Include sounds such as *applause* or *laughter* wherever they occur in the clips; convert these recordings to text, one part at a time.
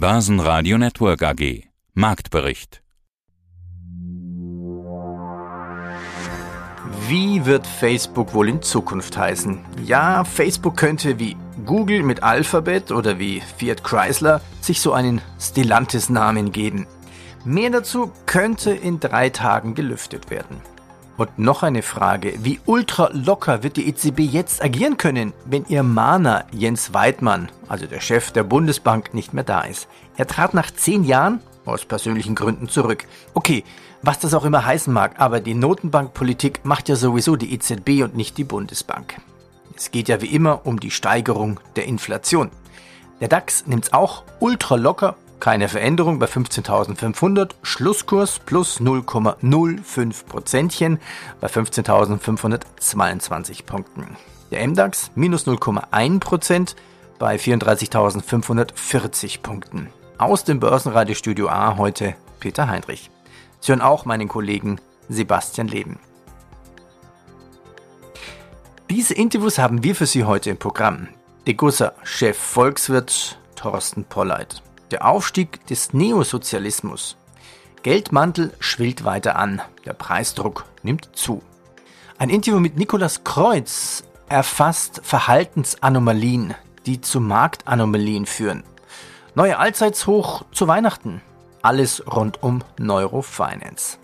Börsenradio Network AG. Marktbericht. Wie wird Facebook wohl in Zukunft heißen? Ja, Facebook könnte wie Google mit Alphabet oder wie Fiat Chrysler sich so einen Stellantis-Namen geben. Mehr dazu könnte in drei Tagen gelüftet werden. Und noch eine Frage. Wie ultra locker wird die EZB jetzt agieren können, wenn ihr Mahner Jens Weidmann, also der Chef der Bundesbank, nicht mehr da ist? Er trat nach zehn Jahren aus persönlichen Gründen zurück. Okay, was das auch immer heißen mag, aber die Notenbankpolitik macht ja sowieso die EZB und nicht die Bundesbank. Es geht ja wie immer um die Steigerung der Inflation. Der DAX nimmt's auch ultra locker keine Veränderung bei 15.500. Schlusskurs plus 0,05 Prozentchen bei 15.522 Punkten. Der MDAX minus 0,1 Prozent bei 34.540 Punkten. Aus dem Börsenradiostudio A heute Peter Heinrich. Sie hören auch meinen Kollegen Sebastian Leben. Diese Interviews haben wir für Sie heute im Programm. Degussa Chef Volkswirt Thorsten Polleit. Der Aufstieg des Neosozialismus. Geldmantel schwillt weiter an. Der Preisdruck nimmt zu. Ein Interview mit Nikolaus Kreuz erfasst Verhaltensanomalien, die zu Marktanomalien führen. Neue Allzeitshoch zu Weihnachten. Alles rund um Neurofinance.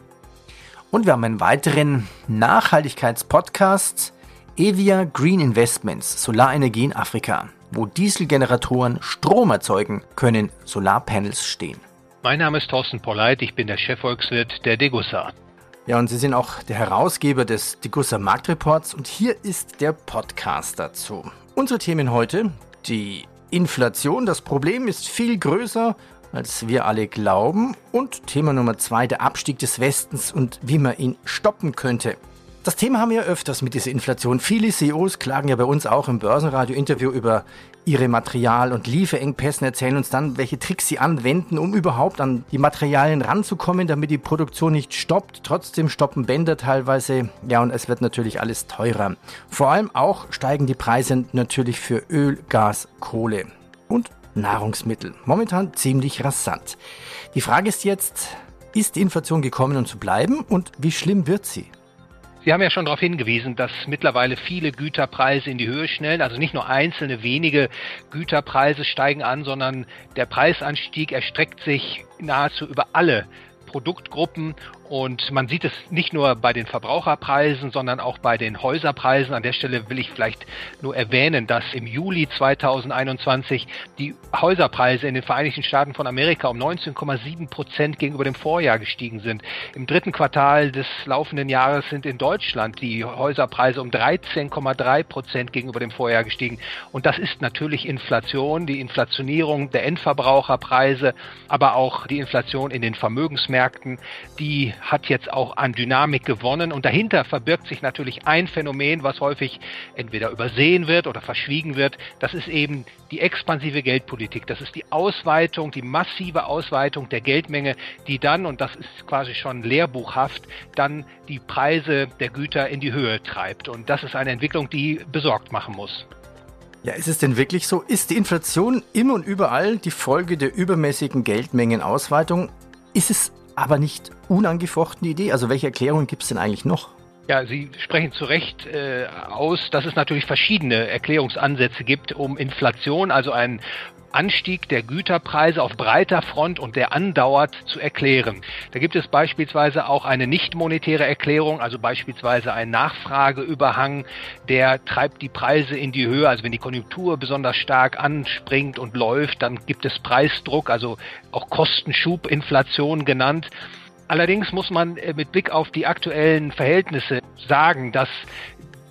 Und wir haben einen weiteren Nachhaltigkeitspodcast. Evia Green Investments, Solarenergie in Afrika. Wo Dieselgeneratoren Strom erzeugen, können Solarpanels stehen. Mein Name ist Thorsten Polleit, ich bin der Chefvolkswirt der Degussa. Ja, und Sie sind auch der Herausgeber des Degussa Marktreports und hier ist der Podcast dazu. Unsere Themen heute, die Inflation, das Problem ist viel größer, als wir alle glauben und Thema Nummer zwei, der Abstieg des Westens und wie man ihn stoppen könnte. Das Thema haben wir öfters mit dieser Inflation. Viele CEOs klagen ja bei uns auch im Börsenradio-Interview über ihre Material- und Lieferengpässe erzählen uns dann, welche Tricks sie anwenden, um überhaupt an die Materialien ranzukommen, damit die Produktion nicht stoppt. Trotzdem stoppen Bänder teilweise. Ja, und es wird natürlich alles teurer. Vor allem auch steigen die Preise natürlich für Öl, Gas, Kohle und Nahrungsmittel. Momentan ziemlich rasant. Die Frage ist jetzt, ist die Inflation gekommen, um zu bleiben und wie schlimm wird sie? Sie haben ja schon darauf hingewiesen, dass mittlerweile viele Güterpreise in die Höhe schnellen. Also nicht nur einzelne wenige Güterpreise steigen an, sondern der Preisanstieg erstreckt sich nahezu über alle Produktgruppen und man sieht es nicht nur bei den Verbraucherpreisen, sondern auch bei den Häuserpreisen. An der Stelle will ich vielleicht nur erwähnen, dass im Juli 2021 die Häuserpreise in den Vereinigten Staaten von Amerika um 19,7 Prozent gegenüber dem Vorjahr gestiegen sind. Im dritten Quartal des laufenden Jahres sind in Deutschland die Häuserpreise um 13,3 Prozent gegenüber dem Vorjahr gestiegen. Und das ist natürlich Inflation, die Inflationierung der Endverbraucherpreise, aber auch die Inflation in den Vermögensmärkten, die hat jetzt auch an Dynamik gewonnen und dahinter verbirgt sich natürlich ein Phänomen, was häufig entweder übersehen wird oder verschwiegen wird. Das ist eben die expansive Geldpolitik. Das ist die Ausweitung, die massive Ausweitung der Geldmenge, die dann, und das ist quasi schon lehrbuchhaft, dann die Preise der Güter in die Höhe treibt. Und das ist eine Entwicklung, die besorgt machen muss. Ja, ist es denn wirklich so? Ist die Inflation immer und überall die Folge der übermäßigen Geldmengenausweitung? Ist es aber nicht unangefochtene Idee? Also welche Erklärungen gibt es denn eigentlich noch? Ja, Sie sprechen zu Recht äh, aus, dass es natürlich verschiedene Erklärungsansätze gibt, um Inflation, also ein Anstieg der Güterpreise auf breiter Front und der andauert zu erklären. Da gibt es beispielsweise auch eine nicht monetäre Erklärung, also beispielsweise ein Nachfrageüberhang, der treibt die Preise in die Höhe. Also wenn die Konjunktur besonders stark anspringt und läuft, dann gibt es Preisdruck, also auch Kostenschubinflation genannt. Allerdings muss man äh, mit Blick auf die aktuellen Verhältnisse sagen, dass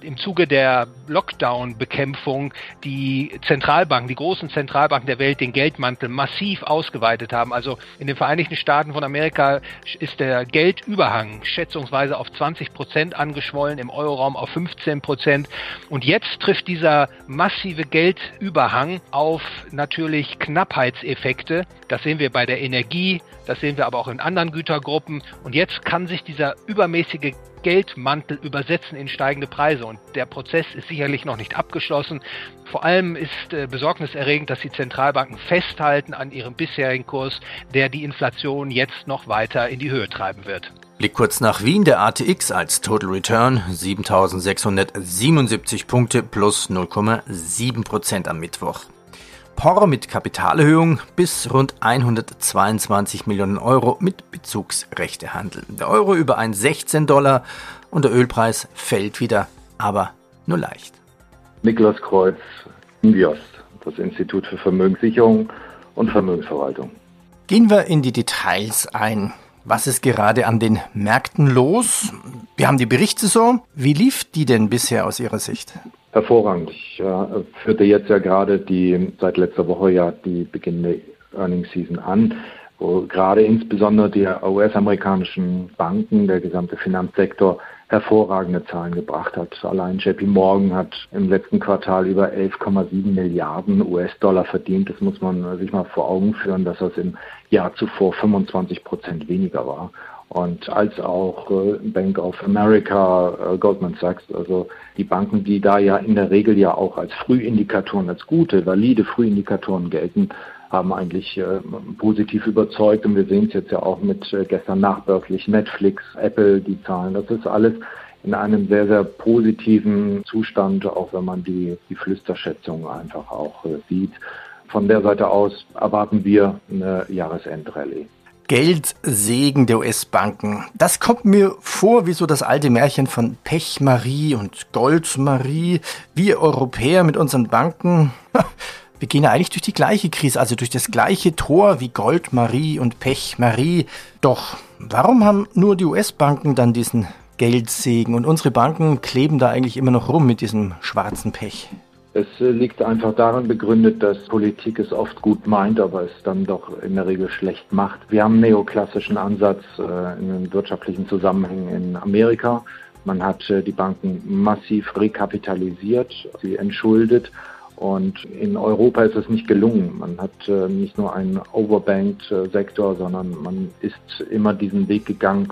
im Zuge der Lockdown-Bekämpfung die Zentralbanken, die großen Zentralbanken der Welt den Geldmantel massiv ausgeweitet haben. Also in den Vereinigten Staaten von Amerika ist der Geldüberhang schätzungsweise auf 20 Prozent angeschwollen, im Euroraum auf 15 Prozent. Und jetzt trifft dieser massive Geldüberhang auf natürlich Knappheitseffekte. Das sehen wir bei der Energie, das sehen wir aber auch in anderen Gütergruppen. Und jetzt kann sich dieser übermäßige Geldmantel übersetzen in steigende Preise. Und der Prozess ist sicherlich noch nicht abgeschlossen. Vor allem ist äh, besorgniserregend, dass die Zentralbanken festhalten an ihrem bisherigen Kurs, der die Inflation jetzt noch weiter in die Höhe treiben wird. Blick kurz nach Wien, der ATX als Total Return 7677 Punkte plus 0,7 Prozent am Mittwoch. POR mit Kapitalerhöhung bis rund 122 Millionen Euro mit Bezugsrechtehandel. Der Euro über 1,16 Dollar und der Ölpreis fällt wieder, aber nur leicht. Niklas Kreuz, INVIOS, das Institut für Vermögenssicherung und Vermögensverwaltung. Gehen wir in die Details ein. Was ist gerade an den Märkten los? Wir haben die Berichtssaison. Wie lief die denn bisher aus Ihrer Sicht? Hervorragend. Ich äh, führte jetzt ja gerade die seit letzter Woche ja die beginnende Earnings Season an, wo gerade insbesondere die US-amerikanischen Banken, der gesamte Finanzsektor hervorragende Zahlen gebracht hat. Allein JP Morgan hat im letzten Quartal über 11,7 Milliarden US-Dollar verdient. Das muss man sich mal vor Augen führen, dass das im Jahr zuvor 25 Prozent weniger war und als auch äh, Bank of America, äh, Goldman Sachs, also die Banken, die da ja in der Regel ja auch als Frühindikatoren, als gute, valide Frühindikatoren gelten, haben eigentlich äh, positiv überzeugt und wir sehen es jetzt ja auch mit äh, gestern nachbörslich Netflix, Apple, die Zahlen. Das ist alles in einem sehr, sehr positiven Zustand, auch wenn man die, die Flüsterschätzungen einfach auch äh, sieht. Von der Seite aus erwarten wir eine Jahresendrallye. Geldsegen der US-Banken. Das kommt mir vor wie so das alte Märchen von Pech-Marie und Gold-Marie. Wir Europäer mit unseren Banken, *laughs* wir gehen ja eigentlich durch die gleiche Krise, also durch das gleiche Tor wie Gold-Marie und Pech-Marie. Doch warum haben nur die US-Banken dann diesen Geldsegen und unsere Banken kleben da eigentlich immer noch rum mit diesem schwarzen Pech? Es äh, liegt einfach darin begründet, dass Politik es oft gut meint, aber es dann doch in der Regel schlecht macht. Wir haben einen neoklassischen Ansatz äh, in den wirtschaftlichen Zusammenhängen in Amerika. Man hat äh, die Banken massiv rekapitalisiert, sie entschuldet. Und in Europa ist es nicht gelungen. Man hat nicht nur einen overbanked Sektor, sondern man ist immer diesen Weg gegangen,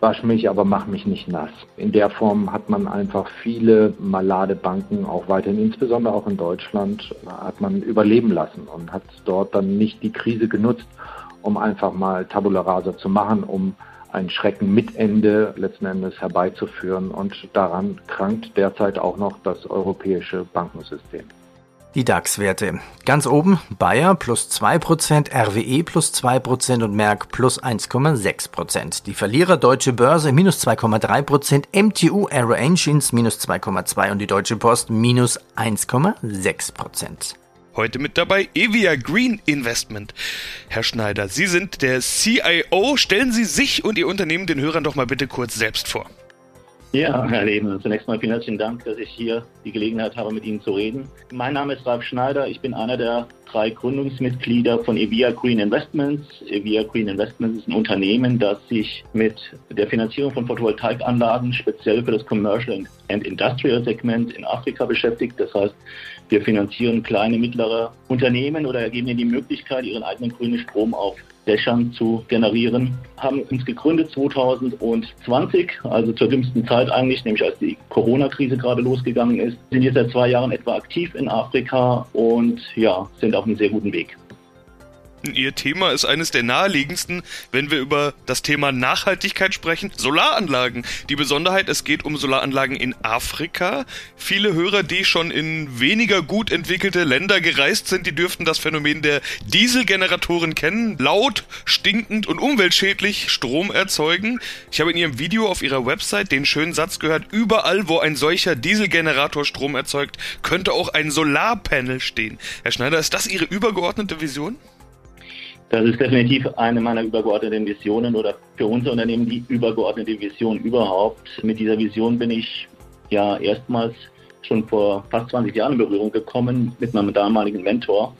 wasch mich, aber mach mich nicht nass. In der Form hat man einfach viele malade Banken, auch weiterhin, insbesondere auch in Deutschland, hat man überleben lassen und hat dort dann nicht die Krise genutzt, um einfach mal Tabula Rasa zu machen, um ein Schrecken mit Ende letzten Endes herbeizuführen. Und daran krankt derzeit auch noch das europäische Bankensystem. Die DAX-Werte. Ganz oben Bayer plus 2%, RWE plus 2% und Merck plus 1,6%. Die Verlierer Deutsche Börse minus 2,3%, MTU Aero Engines minus 2,2% und die Deutsche Post minus 1,6%. Heute mit dabei Evia Green Investment. Herr Schneider, Sie sind der CIO. Stellen Sie sich und Ihr Unternehmen den Hörern doch mal bitte kurz selbst vor. Ja, Herr Lehmann, zunächst mal vielen herzlichen Dank, dass ich hier die Gelegenheit habe, mit Ihnen zu reden. Mein Name ist Ralf Schneider. Ich bin einer der drei Gründungsmitglieder von Evia Green Investments. Evia Green Investments ist ein Unternehmen, das sich mit der Finanzierung von Photovoltaikanlagen speziell für das Commercial and Industrial Segment in Afrika beschäftigt. Das heißt, wir finanzieren kleine, mittlere Unternehmen oder geben ihnen die Möglichkeit, ihren eigenen grünen Strom auf Dächern zu generieren. Haben uns gegründet 2020, also zur dümmsten Zeit eigentlich, nämlich als die Corona-Krise gerade losgegangen ist. Sind jetzt seit zwei Jahren etwa aktiv in Afrika und ja, sind auf einem sehr guten Weg. Ihr Thema ist eines der naheliegendsten, wenn wir über das Thema Nachhaltigkeit sprechen. Solaranlagen. Die Besonderheit, es geht um Solaranlagen in Afrika. Viele Hörer, die schon in weniger gut entwickelte Länder gereist sind, die dürften das Phänomen der Dieselgeneratoren kennen. Laut, stinkend und umweltschädlich Strom erzeugen. Ich habe in Ihrem Video auf Ihrer Website den schönen Satz gehört, überall, wo ein solcher Dieselgenerator Strom erzeugt, könnte auch ein Solarpanel stehen. Herr Schneider, ist das Ihre übergeordnete Vision? Das ist definitiv eine meiner übergeordneten Visionen oder für unser Unternehmen die übergeordnete Vision überhaupt. Mit dieser Vision bin ich ja erstmals schon vor fast 20 Jahren in Berührung gekommen mit meinem damaligen Mentor,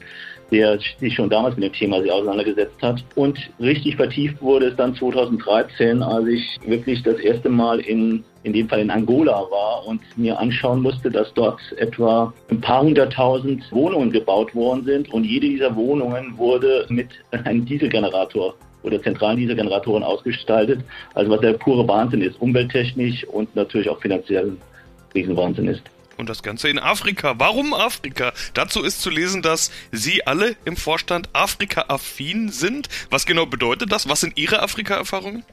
der sich schon damals mit dem Thema sehr auseinandergesetzt hat. Und richtig vertieft wurde es dann 2013, als ich wirklich das erste Mal in, in dem Fall in Angola war und mir anschauen musste, dass dort etwa ein paar hunderttausend Wohnungen gebaut worden sind und jede dieser Wohnungen wurde mit einem Dieselgenerator oder Zentraldiesel-Generatoren ausgestaltet. Also was der pure Wahnsinn ist, umwelttechnisch und natürlich auch finanziell Riesenwahnsinn ist. Und das Ganze in Afrika. Warum Afrika? Dazu ist zu lesen, dass Sie alle im Vorstand Afrika-affin sind. Was genau bedeutet das? Was sind Ihre Afrika-Erfahrungen?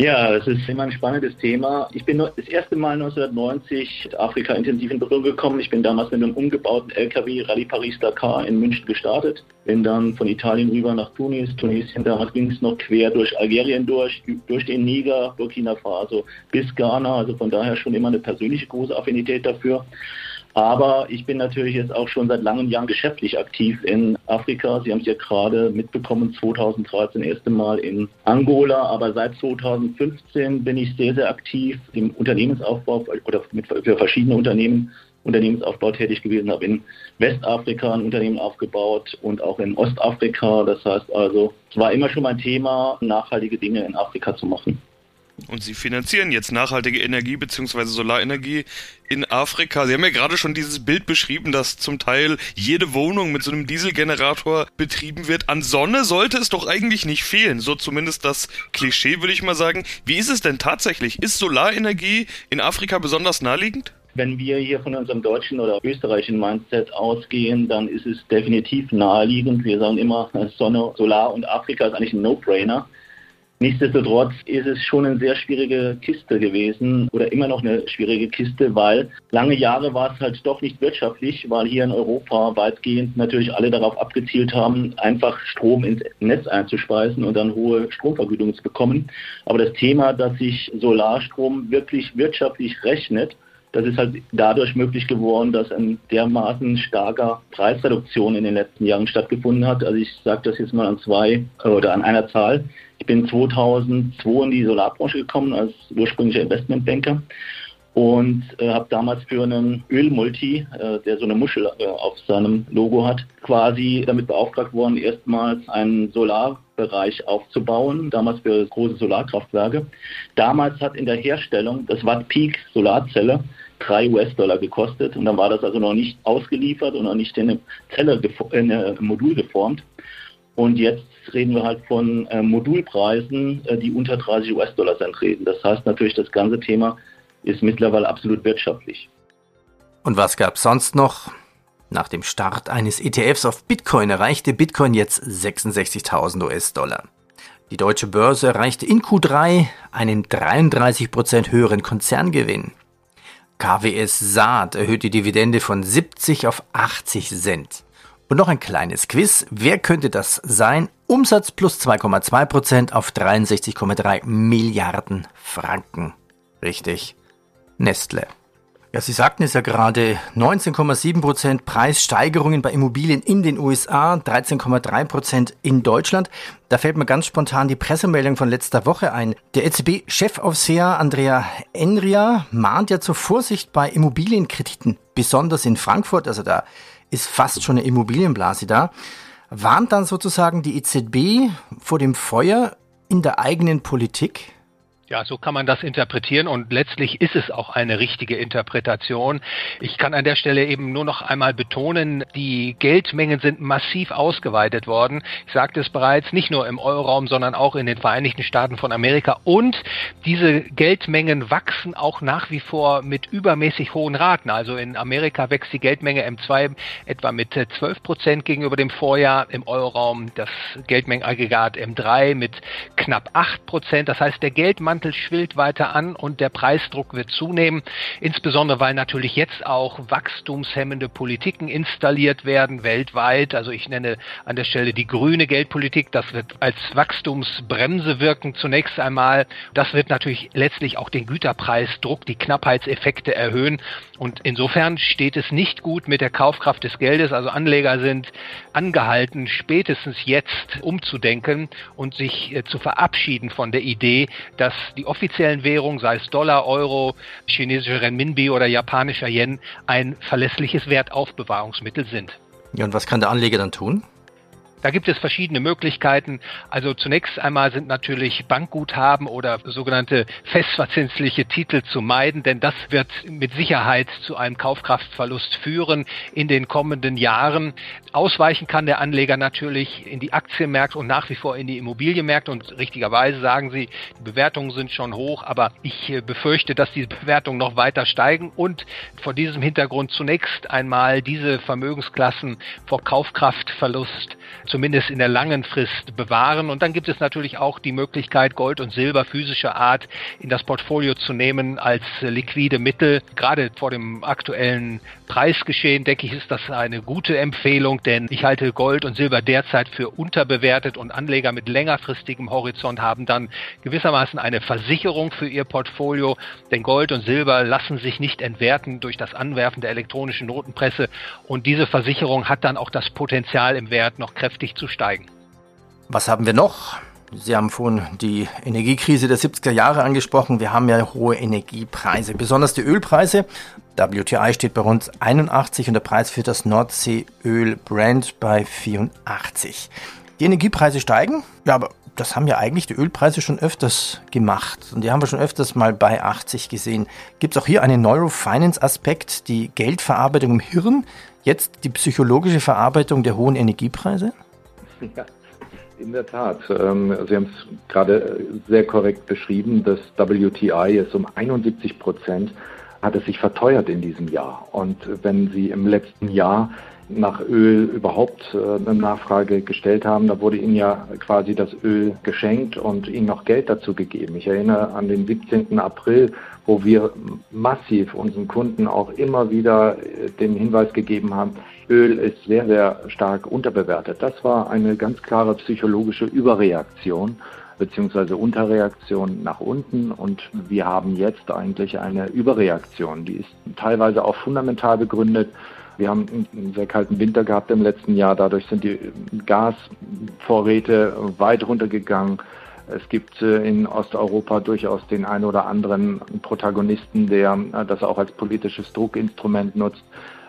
Ja, es ist immer ein spannendes Thema. Ich bin das erste Mal 1990 Afrika intensiv in Berührung gekommen. Ich bin damals mit einem umgebauten LKW Rallye Paris-Dakar in München gestartet. Bin dann von Italien rüber nach Tunis. Tunesien, damals ging es noch quer durch Algerien durch, durch den Niger, Burkina Faso bis Ghana. Also von daher schon immer eine persönliche große Affinität dafür. Aber ich bin natürlich jetzt auch schon seit langen Jahren geschäftlich aktiv in Afrika. Sie haben es ja gerade mitbekommen, 2013 das erste Mal in Angola. Aber seit 2015 bin ich sehr, sehr aktiv im Unternehmensaufbau oder mit, für verschiedene Unternehmen Unternehmensaufbau tätig gewesen, habe in Westafrika ein Unternehmen aufgebaut und auch in Ostafrika. Das heißt also, es war immer schon mein Thema, nachhaltige Dinge in Afrika zu machen. Und sie finanzieren jetzt nachhaltige Energie bzw. Solarenergie in Afrika. Sie haben ja gerade schon dieses Bild beschrieben, dass zum Teil jede Wohnung mit so einem Dieselgenerator betrieben wird. An Sonne sollte es doch eigentlich nicht fehlen. So zumindest das Klischee, würde ich mal sagen. Wie ist es denn tatsächlich? Ist Solarenergie in Afrika besonders naheliegend? Wenn wir hier von unserem deutschen oder österreichischen Mindset ausgehen, dann ist es definitiv naheliegend. Wir sagen immer, Sonne, Solar und Afrika ist eigentlich ein No-Brainer. Nichtsdestotrotz ist es schon eine sehr schwierige Kiste gewesen oder immer noch eine schwierige Kiste, weil lange Jahre war es halt doch nicht wirtschaftlich, weil hier in Europa weitgehend natürlich alle darauf abgezielt haben, einfach Strom ins Netz einzuspeisen und dann hohe Stromvergütungen zu bekommen. Aber das Thema, dass sich Solarstrom wirklich wirtschaftlich rechnet, das ist halt dadurch möglich geworden, dass ein dermaßen starker Preisreduktion in den letzten Jahren stattgefunden hat. Also ich sage das jetzt mal an zwei oder an einer Zahl. Ich bin 2002 in die Solarbranche gekommen als ursprünglicher Investmentbanker und äh, habe damals für einen Ölmulti, äh, der so eine Muschel äh, auf seinem Logo hat, quasi damit beauftragt worden, erstmals einen Solarbereich aufzubauen, damals für große Solarkraftwerke. Damals hat in der Herstellung das Watt Peak Solarzelle 3 US-Dollar gekostet und dann war das also noch nicht ausgeliefert und noch nicht in eine Zelle, in ein Modul geformt. Und jetzt reden wir halt von äh, Modulpreisen, äh, die unter 30 US-Dollar sind reden. Das heißt natürlich, das ganze Thema ist mittlerweile absolut wirtschaftlich. Und was gab es sonst noch? Nach dem Start eines ETFs auf Bitcoin erreichte Bitcoin jetzt 66.000 US-Dollar. Die deutsche Börse erreichte in Q3 einen 33% höheren Konzerngewinn. KWS Saat erhöht die Dividende von 70 auf 80 Cent. Und noch ein kleines Quiz. Wer könnte das sein? Umsatz plus 2,2% auf 63,3 Milliarden Franken. Richtig. Nestle. Ja, Sie sagten es ja gerade, 19,7% Preissteigerungen bei Immobilien in den USA, 13,3% in Deutschland. Da fällt mir ganz spontan die Pressemeldung von letzter Woche ein. Der EZB-Chefaufseher Andrea Enria mahnt ja zur Vorsicht bei Immobilienkrediten, besonders in Frankfurt. Also da ist fast schon eine Immobilienblase da, warnt dann sozusagen die EZB vor dem Feuer in der eigenen Politik? Ja, so kann man das interpretieren und letztlich ist es auch eine richtige Interpretation. Ich kann an der Stelle eben nur noch einmal betonen, die Geldmengen sind massiv ausgeweitet worden. Ich sagte es bereits, nicht nur im Euroraum, sondern auch in den Vereinigten Staaten von Amerika und diese Geldmengen wachsen auch nach wie vor mit übermäßig hohen Raten. Also in Amerika wächst die Geldmenge M2 etwa mit 12 Prozent gegenüber dem Vorjahr, im Euroraum das Geldmengenaggregat M3 mit knapp 8 Prozent. Das heißt, der Geldmann Mantel schwillt weiter an und der Preisdruck wird zunehmen, insbesondere weil natürlich jetzt auch wachstumshemmende Politiken installiert werden weltweit. Also ich nenne an der Stelle die grüne Geldpolitik, das wird als Wachstumsbremse wirken zunächst einmal. Das wird natürlich letztlich auch den Güterpreisdruck, die Knappheitseffekte erhöhen und insofern steht es nicht gut mit der Kaufkraft des Geldes. Also Anleger sind angehalten, spätestens jetzt umzudenken und sich äh, zu verabschieden von der Idee, dass die offiziellen Währungen, sei es Dollar, Euro, chinesischer Renminbi oder japanischer Yen, ein verlässliches Wertaufbewahrungsmittel sind. Ja, und was kann der Anleger dann tun? Da gibt es verschiedene Möglichkeiten. Also zunächst einmal sind natürlich Bankguthaben oder sogenannte festverzinsliche Titel zu meiden, denn das wird mit Sicherheit zu einem Kaufkraftverlust führen in den kommenden Jahren. Ausweichen kann der Anleger natürlich in die Aktienmärkte und nach wie vor in die Immobilienmärkte und richtigerweise sagen Sie, die Bewertungen sind schon hoch, aber ich äh, befürchte, dass diese Bewertungen noch weiter steigen und vor diesem Hintergrund zunächst einmal diese Vermögensklassen vor Kaufkraftverlust zumindest in der langen Frist bewahren. Und dann gibt es natürlich auch die Möglichkeit, Gold und Silber physischer Art in das Portfolio zu nehmen als liquide Mittel. Gerade vor dem aktuellen Preisgeschehen, denke ich, ist das eine gute Empfehlung, denn ich halte Gold und Silber derzeit für unterbewertet und Anleger mit längerfristigem Horizont haben dann gewissermaßen eine Versicherung für ihr Portfolio, denn Gold und Silber lassen sich nicht entwerten durch das Anwerfen der elektronischen Notenpresse und diese Versicherung hat dann auch das Potenzial im Wert noch kräftig zu steigen. Was haben wir noch? Sie haben vorhin die Energiekrise der 70er Jahre angesprochen. Wir haben ja hohe Energiepreise, besonders die Ölpreise. WTI steht bei rund 81 und der Preis für das Nordseeöl Brent bei 84. Die Energiepreise steigen, ja, aber das haben ja eigentlich die Ölpreise schon öfters gemacht. Und die haben wir schon öfters mal bei 80 gesehen. Gibt es auch hier einen Neurofinance-Aspekt, die Geldverarbeitung im Hirn, jetzt die psychologische Verarbeitung der hohen Energiepreise? Ja, in der Tat. Ähm, Sie haben es gerade sehr korrekt beschrieben. Das WTI ist um 71 Prozent hat es sich verteuert in diesem Jahr. Und wenn Sie im letzten Jahr nach Öl überhaupt äh, eine Nachfrage gestellt haben. Da wurde ihnen ja quasi das Öl geschenkt und ihnen noch Geld dazu gegeben. Ich erinnere an den 17. April, wo wir massiv unseren Kunden auch immer wieder äh, den Hinweis gegeben haben, Öl ist sehr, sehr stark unterbewertet. Das war eine ganz klare psychologische Überreaktion beziehungsweise Unterreaktion nach unten und wir haben jetzt eigentlich eine Überreaktion. Die ist teilweise auch fundamental begründet wir haben einen sehr kalten Winter gehabt im letzten Jahr. Dadurch sind die Gasvorräte weit runtergegangen. Es gibt äh, in Osteuropa durchaus den einen oder anderen Protagonisten, der äh, das auch als politisches Druckinstrument nutzt.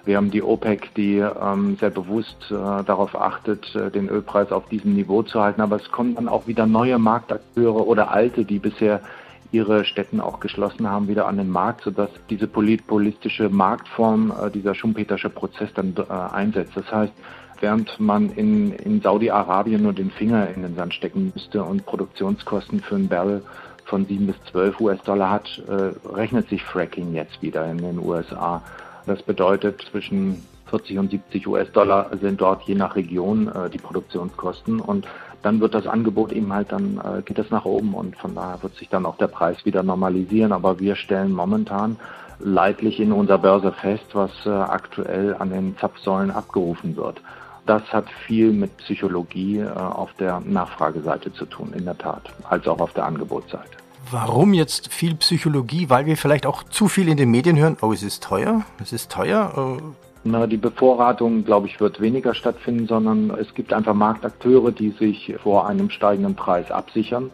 Wir haben die OPEC, die ähm, sehr bewusst äh, darauf achtet, äh, den Ölpreis auf diesem Niveau zu halten. Aber es kommen dann auch wieder neue Marktakteure oder alte, die bisher ihre Städten auch geschlossen haben, wieder an den Markt, sodass diese polypolistische Marktform, äh, dieser schumpetersche Prozess dann äh, einsetzt. Das heißt, während man in, in Saudi-Arabien nur den Finger in den Sand stecken müsste und Produktionskosten für einen Barrel von 7 bis 12 US-Dollar hat, äh, rechnet sich Fracking jetzt wieder in den USA. Das bedeutet, zwischen 40 und 70 US-Dollar sind dort je nach Region äh, die Produktionskosten und dann wird das Angebot eben halt, dann äh, geht es nach oben und von daher wird sich dann auch der Preis wieder normalisieren. Aber wir stellen momentan leidlich in unserer Börse fest, was äh, aktuell an den Zapfsäulen abgerufen wird. Das hat viel mit Psychologie äh, auf der Nachfrageseite zu tun, in der Tat, als auch auf der Angebotsseite. Warum jetzt viel Psychologie? Weil wir vielleicht auch zu viel in den Medien hören, oh, es ist teuer, es ist teuer. Äh, na, die Bevorratung, glaube ich, wird weniger stattfinden, sondern es gibt einfach Marktakteure, die sich vor einem steigenden Preis absichern.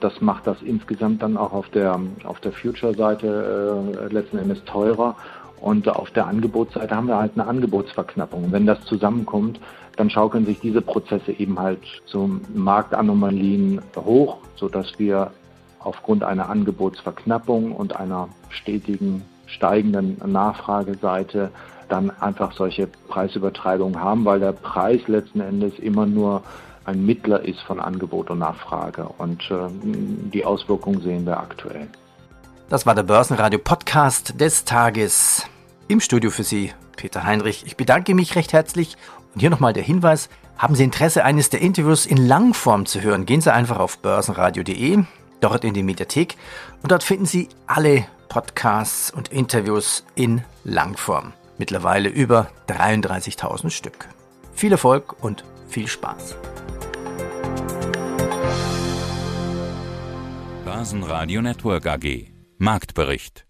Das macht das insgesamt dann auch auf der, auf der Future-Seite äh, letzten Endes teurer. Und auf der Angebotsseite haben wir halt eine Angebotsverknappung. Wenn das zusammenkommt, dann schaukeln sich diese Prozesse eben halt zu Marktanomalien hoch, sodass wir aufgrund einer Angebotsverknappung und einer stetigen steigenden Nachfrageseite dann einfach solche Preisübertreibungen haben, weil der Preis letzten Endes immer nur ein Mittler ist von Angebot und Nachfrage. Und äh, die Auswirkungen sehen wir aktuell. Das war der Börsenradio Podcast des Tages. Im Studio für Sie, Peter Heinrich. Ich bedanke mich recht herzlich. Und hier nochmal der Hinweis. Haben Sie Interesse, eines der Interviews in Langform zu hören? Gehen Sie einfach auf börsenradio.de, dort in die Mediathek. Und dort finden Sie alle Podcasts und Interviews in Langform mittlerweile über 33.000 Stück. Viel Erfolg und viel Spaß. Basen Radio Network AG Marktbericht